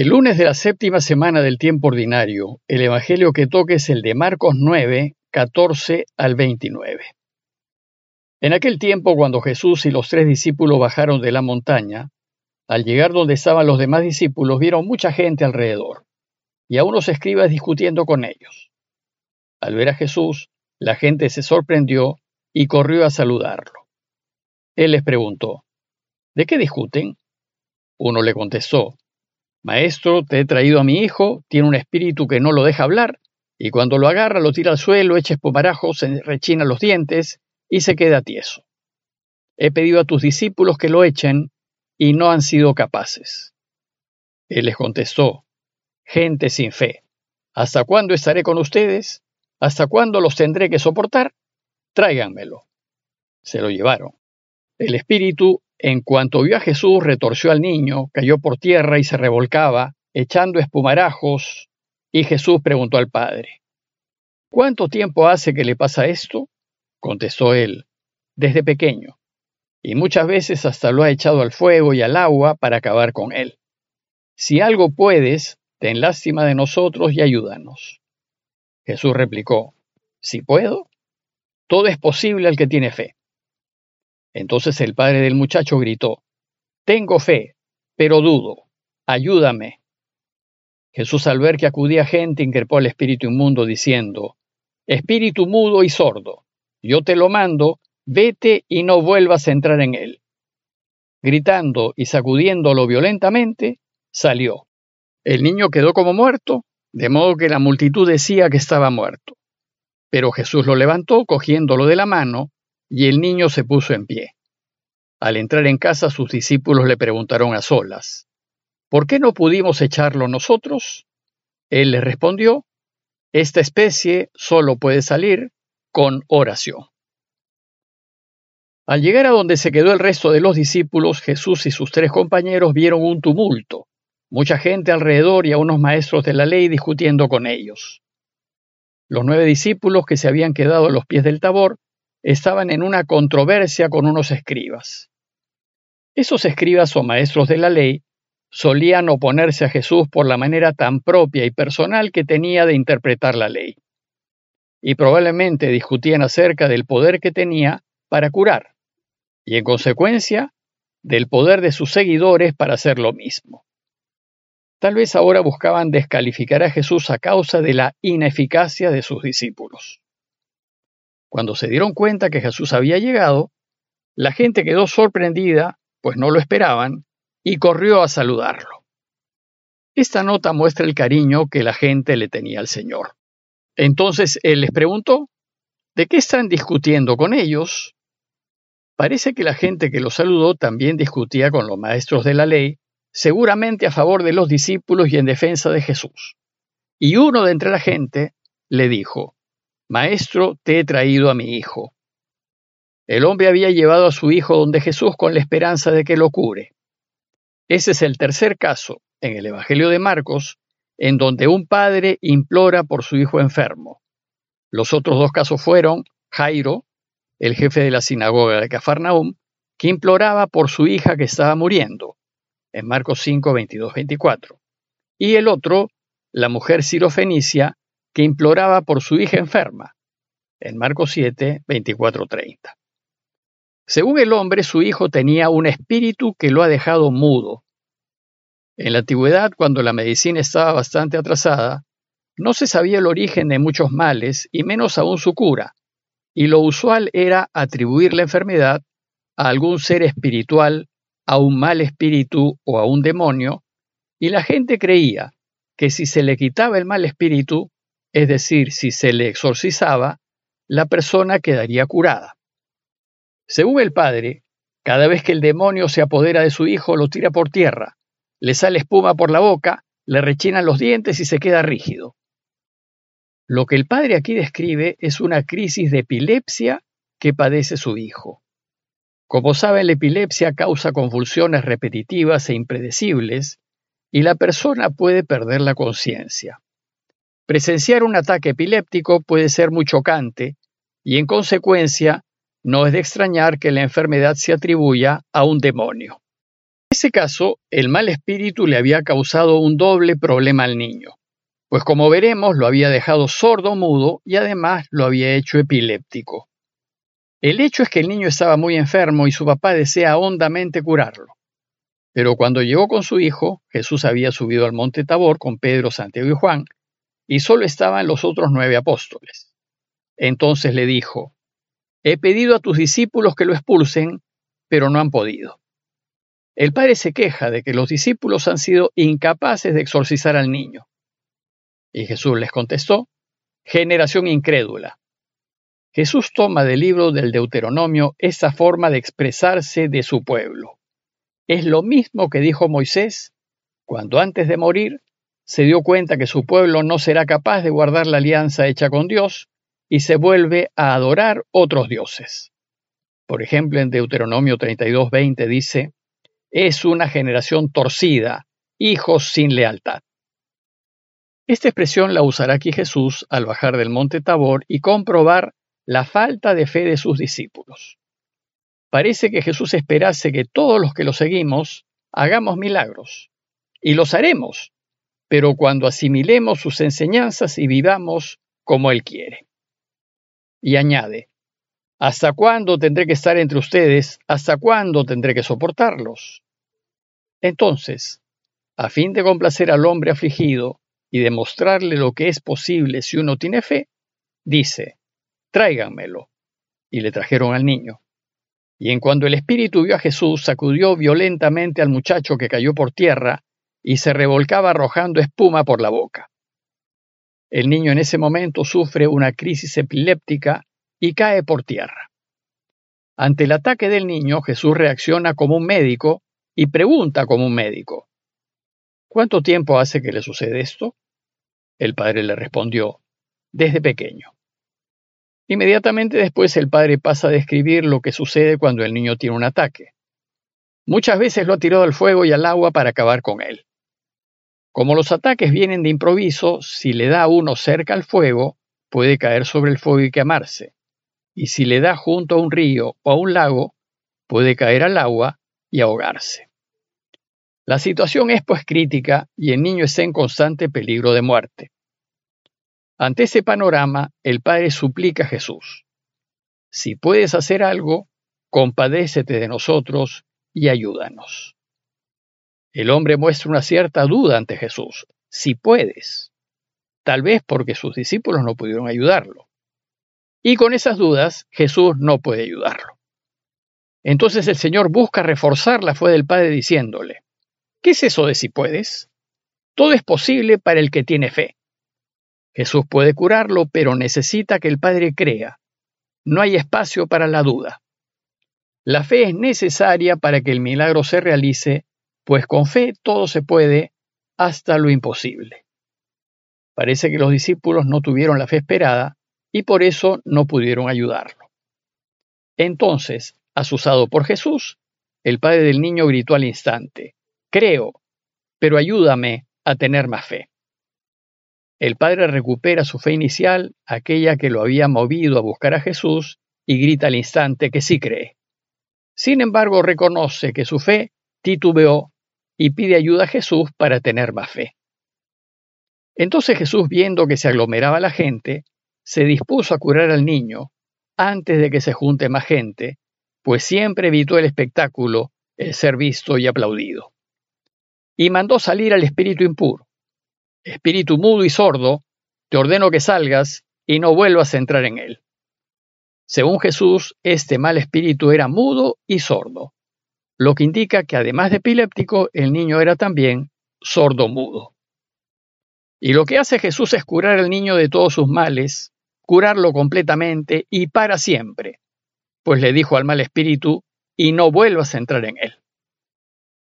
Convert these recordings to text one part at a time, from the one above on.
El lunes de la séptima semana del tiempo ordinario, el Evangelio que toque es el de Marcos 9, 14 al 29. En aquel tiempo, cuando Jesús y los tres discípulos bajaron de la montaña, al llegar donde estaban los demás discípulos, vieron mucha gente alrededor, y a unos escribas discutiendo con ellos. Al ver a Jesús, la gente se sorprendió y corrió a saludarlo. Él les preguntó, ¿De qué discuten? Uno le contestó, Maestro, te he traído a mi hijo, tiene un espíritu que no lo deja hablar, y cuando lo agarra lo tira al suelo, echa espumarajos, se rechina los dientes y se queda tieso. He pedido a tus discípulos que lo echen, y no han sido capaces. Él les contestó, Gente sin fe, ¿hasta cuándo estaré con ustedes? ¿Hasta cuándo los tendré que soportar? Tráiganmelo. Se lo llevaron. El espíritu en cuanto vio a Jesús, retorció al niño, cayó por tierra y se revolcaba, echando espumarajos, y Jesús preguntó al padre, ¿Cuánto tiempo hace que le pasa esto? Contestó él, desde pequeño, y muchas veces hasta lo ha echado al fuego y al agua para acabar con él. Si algo puedes, ten lástima de nosotros y ayúdanos. Jesús replicó, si puedo, todo es posible al que tiene fe. Entonces el padre del muchacho gritó, Tengo fe, pero dudo, ayúdame. Jesús al ver que acudía gente increpó al espíritu inmundo diciendo, Espíritu mudo y sordo, yo te lo mando, vete y no vuelvas a entrar en él. Gritando y sacudiéndolo violentamente, salió. El niño quedó como muerto, de modo que la multitud decía que estaba muerto. Pero Jesús lo levantó, cogiéndolo de la mano, y el niño se puso en pie. Al entrar en casa sus discípulos le preguntaron a solas, ¿por qué no pudimos echarlo nosotros? Él les respondió, esta especie solo puede salir con oración. Al llegar a donde se quedó el resto de los discípulos, Jesús y sus tres compañeros vieron un tumulto, mucha gente alrededor y a unos maestros de la ley discutiendo con ellos. Los nueve discípulos que se habían quedado a los pies del tabor estaban en una controversia con unos escribas. Esos escribas o maestros de la ley solían oponerse a Jesús por la manera tan propia y personal que tenía de interpretar la ley. Y probablemente discutían acerca del poder que tenía para curar, y en consecuencia, del poder de sus seguidores para hacer lo mismo. Tal vez ahora buscaban descalificar a Jesús a causa de la ineficacia de sus discípulos. Cuando se dieron cuenta que Jesús había llegado, la gente quedó sorprendida, pues no lo esperaban, y corrió a saludarlo. Esta nota muestra el cariño que la gente le tenía al Señor. Entonces él les preguntó, ¿de qué están discutiendo con ellos? Parece que la gente que lo saludó también discutía con los maestros de la ley, seguramente a favor de los discípulos y en defensa de Jesús. Y uno de entre la gente le dijo, Maestro, te he traído a mi hijo. El hombre había llevado a su hijo donde Jesús con la esperanza de que lo cure. Ese es el tercer caso en el Evangelio de Marcos en donde un padre implora por su hijo enfermo. Los otros dos casos fueron Jairo, el jefe de la sinagoga de Cafarnaum, que imploraba por su hija que estaba muriendo, en Marcos 5, 22, 24. Y el otro, la mujer sirofenicia, que imploraba por su hija enferma, en Marcos 7, 24, 30. Según el hombre, su hijo tenía un espíritu que lo ha dejado mudo. En la antigüedad, cuando la medicina estaba bastante atrasada, no se sabía el origen de muchos males y menos aún su cura, y lo usual era atribuir la enfermedad a algún ser espiritual, a un mal espíritu o a un demonio, y la gente creía que si se le quitaba el mal espíritu, es decir, si se le exorcizaba, la persona quedaría curada. Según el padre, cada vez que el demonio se apodera de su hijo, lo tira por tierra, le sale espuma por la boca, le rechinan los dientes y se queda rígido. Lo que el padre aquí describe es una crisis de epilepsia que padece su hijo. Como saben, la epilepsia causa convulsiones repetitivas e impredecibles y la persona puede perder la conciencia. Presenciar un ataque epiléptico puede ser muy chocante y en consecuencia no es de extrañar que la enfermedad se atribuya a un demonio. ese caso, el mal espíritu le había causado un doble problema al niño, pues como veremos lo había dejado sordo mudo y además lo había hecho epiléptico. El hecho es que el niño estaba muy enfermo y su papá desea hondamente curarlo. Pero cuando llegó con su hijo, Jesús había subido al monte Tabor con Pedro, Santiago y Juan, y solo estaban los otros nueve apóstoles. Entonces le dijo, He pedido a tus discípulos que lo expulsen, pero no han podido. El padre se queja de que los discípulos han sido incapaces de exorcizar al niño. Y Jesús les contestó, generación incrédula. Jesús toma del libro del Deuteronomio esa forma de expresarse de su pueblo. Es lo mismo que dijo Moisés cuando antes de morir se dio cuenta que su pueblo no será capaz de guardar la alianza hecha con Dios y se vuelve a adorar otros dioses. Por ejemplo, en Deuteronomio 32:20 dice, es una generación torcida, hijos sin lealtad. Esta expresión la usará aquí Jesús al bajar del monte Tabor y comprobar la falta de fe de sus discípulos. Parece que Jesús esperase que todos los que lo seguimos hagamos milagros. Y los haremos, pero cuando asimilemos sus enseñanzas y vivamos como Él quiere. Y añade, ¿Hasta cuándo tendré que estar entre ustedes? ¿Hasta cuándo tendré que soportarlos? Entonces, a fin de complacer al hombre afligido y demostrarle lo que es posible si uno tiene fe, dice, tráiganmelo. Y le trajeron al niño. Y en cuanto el espíritu vio a Jesús, sacudió violentamente al muchacho que cayó por tierra y se revolcaba arrojando espuma por la boca. El niño en ese momento sufre una crisis epiléptica y cae por tierra. Ante el ataque del niño, Jesús reacciona como un médico y pregunta como un médico. ¿Cuánto tiempo hace que le sucede esto? El padre le respondió, desde pequeño. Inmediatamente después el padre pasa a describir lo que sucede cuando el niño tiene un ataque. Muchas veces lo ha tirado al fuego y al agua para acabar con él. Como los ataques vienen de improviso, si le da uno cerca al fuego, puede caer sobre el fuego y quemarse y si le da junto a un río o a un lago, puede caer al agua y ahogarse. La situación es pues crítica y el niño está en constante peligro de muerte. Ante ese panorama, el Padre suplica a Jesús, si puedes hacer algo, compadécete de nosotros y ayúdanos. El hombre muestra una cierta duda ante Jesús, si puedes, tal vez porque sus discípulos no pudieron ayudarlo. Y con esas dudas, Jesús no puede ayudarlo. Entonces el Señor busca reforzar la fe del Padre diciéndole, ¿qué es eso de si puedes? Todo es posible para el que tiene fe. Jesús puede curarlo, pero necesita que el Padre crea. No hay espacio para la duda. La fe es necesaria para que el milagro se realice, pues con fe todo se puede, hasta lo imposible. Parece que los discípulos no tuvieron la fe esperada, y por eso no pudieron ayudarlo. Entonces, asusado por Jesús, el padre del niño gritó al instante, Creo, pero ayúdame a tener más fe. El padre recupera su fe inicial, aquella que lo había movido a buscar a Jesús, y grita al instante que sí cree. Sin embargo, reconoce que su fe titubeó y pide ayuda a Jesús para tener más fe. Entonces Jesús, viendo que se aglomeraba la gente, se dispuso a curar al niño antes de que se junte más gente, pues siempre evitó el espectáculo, el ser visto y aplaudido. Y mandó salir al espíritu impuro. Espíritu mudo y sordo, te ordeno que salgas y no vuelvas a entrar en él. Según Jesús, este mal espíritu era mudo y sordo, lo que indica que además de epiléptico, el niño era también sordo mudo. Y lo que hace Jesús es curar al niño de todos sus males, curarlo completamente y para siempre, pues le dijo al mal espíritu, y no vuelvas a entrar en él.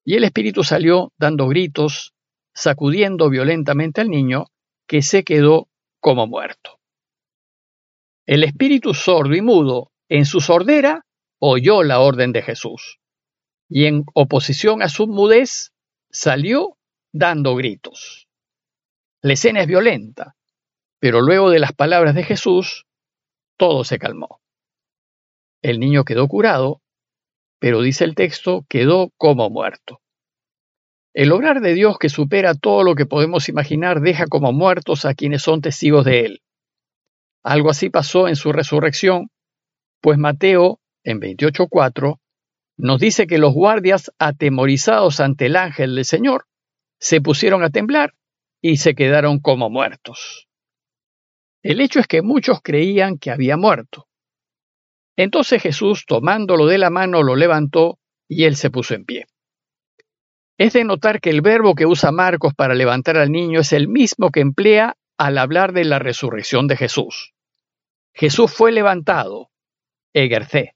Y el espíritu salió dando gritos, sacudiendo violentamente al niño, que se quedó como muerto. El espíritu sordo y mudo, en su sordera, oyó la orden de Jesús, y en oposición a su mudez, salió dando gritos. La escena es violenta, pero luego de las palabras de Jesús, todo se calmó. El niño quedó curado, pero dice el texto, quedó como muerto. El obrar de Dios que supera todo lo que podemos imaginar deja como muertos a quienes son testigos de Él. Algo así pasó en su resurrección, pues Mateo, en 28.4, nos dice que los guardias, atemorizados ante el ángel del Señor, se pusieron a temblar y se quedaron como muertos. El hecho es que muchos creían que había muerto. Entonces Jesús, tomándolo de la mano, lo levantó y él se puso en pie. Es de notar que el verbo que usa Marcos para levantar al niño es el mismo que emplea al hablar de la resurrección de Jesús. Jesús fue levantado, egercé,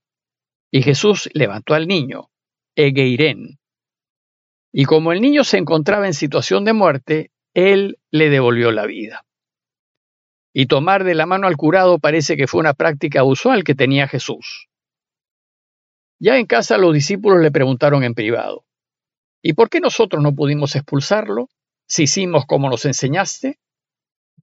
y Jesús levantó al niño, egeirén. Y como el niño se encontraba en situación de muerte, él le devolvió la vida. Y tomar de la mano al curado parece que fue una práctica usual que tenía Jesús. Ya en casa los discípulos le preguntaron en privado, ¿y por qué nosotros no pudimos expulsarlo si hicimos como nos enseñaste?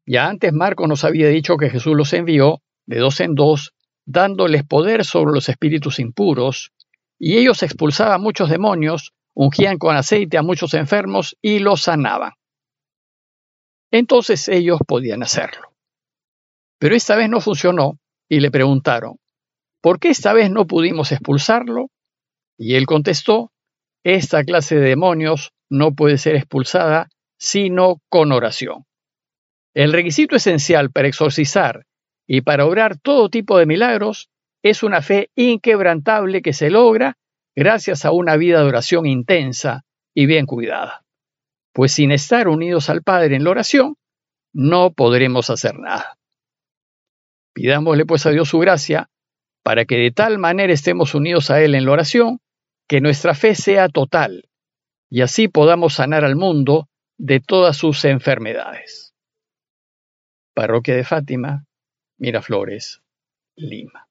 Ya antes Marcos nos había dicho que Jesús los envió de dos en dos, dándoles poder sobre los espíritus impuros, y ellos expulsaban muchos demonios, ungían con aceite a muchos enfermos y los sanaban. Entonces ellos podían hacerlo. Pero esta vez no funcionó y le preguntaron, ¿por qué esta vez no pudimos expulsarlo? Y él contestó, esta clase de demonios no puede ser expulsada sino con oración. El requisito esencial para exorcizar y para obrar todo tipo de milagros es una fe inquebrantable que se logra gracias a una vida de oración intensa y bien cuidada. Pues sin estar unidos al Padre en la oración, no podremos hacer nada. Pidámosle pues a Dios su gracia para que de tal manera estemos unidos a Él en la oración, que nuestra fe sea total y así podamos sanar al mundo de todas sus enfermedades. Parroquia de Fátima, Miraflores, Lima.